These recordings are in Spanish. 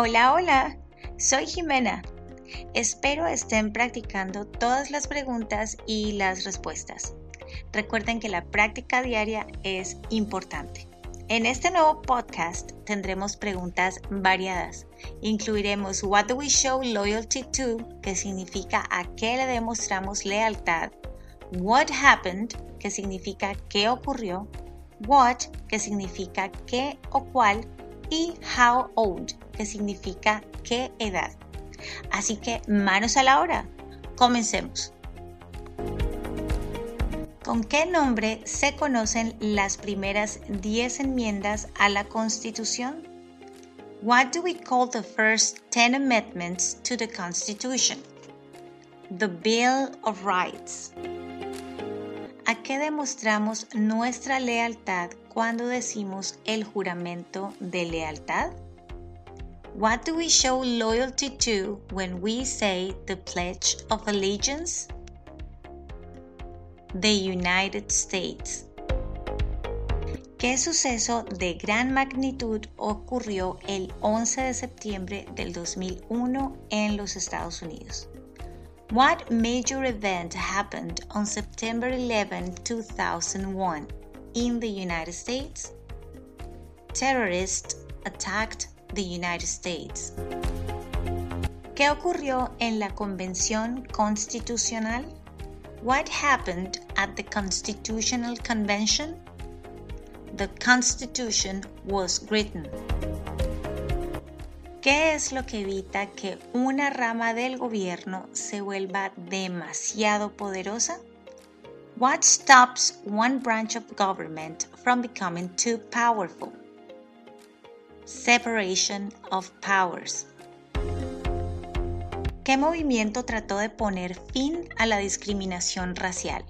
Hola, hola, soy Jimena. Espero estén practicando todas las preguntas y las respuestas. Recuerden que la práctica diaria es importante. En este nuevo podcast tendremos preguntas variadas. Incluiremos What do we show loyalty to, que significa a qué le demostramos lealtad. What happened, que significa qué ocurrió. What, que significa qué o cuál. Y how old, significa qué edad. Así que manos a la obra. Comencemos. ¿Con qué nombre se conocen las primeras 10 enmiendas a la Constitución? What do we call the first 10 amendments to the Constitution? The Bill of Rights. ¿A qué demostramos nuestra lealtad cuando decimos el juramento de lealtad? What do we show loyalty to when we say the Pledge of Allegiance? The United States. ¿Qué suceso de gran magnitud ocurrió el 11 de septiembre del 2001 en los Estados Unidos? What major event happened on September 11, 2001 in the United States? Terrorists attacked the United States. ¿Qué ocurrió en la Convención Constitucional? What happened at the Constitutional Convention? The Constitution was written. ¿Qué es lo que evita que una rama del gobierno se vuelva demasiado poderosa? What stops one branch of government from becoming too powerful? Separation of Powers. ¿Qué movimiento trató de poner fin a la discriminación racial?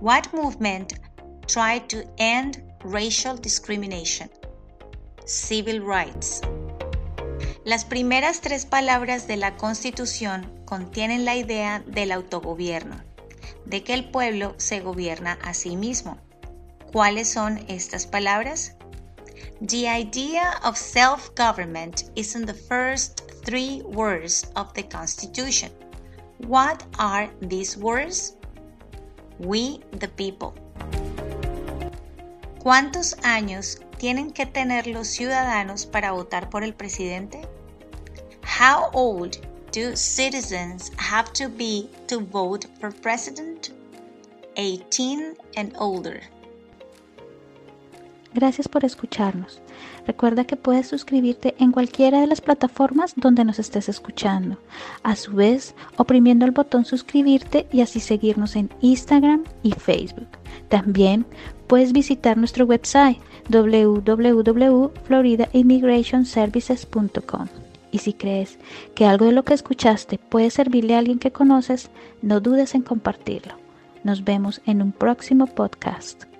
What movement tried to end racial discrimination? Civil rights. Las primeras tres palabras de la Constitución contienen la idea del autogobierno, de que el pueblo se gobierna a sí mismo. ¿Cuáles son estas palabras? The idea of self government is in the first three words of the Constitution. What are these words? We the people. ¿Cuántos años tienen que tener los ciudadanos para votar por el presidente? How old do citizens have to be to vote for president? 18 and older. Gracias por escucharnos. Recuerda que puedes suscribirte en cualquiera de las plataformas donde nos estés escuchando. A su vez, oprimiendo el botón suscribirte y así seguirnos en Instagram y Facebook. También puedes visitar nuestro website www.floridaimmigrationservices.com. Y si crees que algo de lo que escuchaste puede servirle a alguien que conoces, no dudes en compartirlo. Nos vemos en un próximo podcast.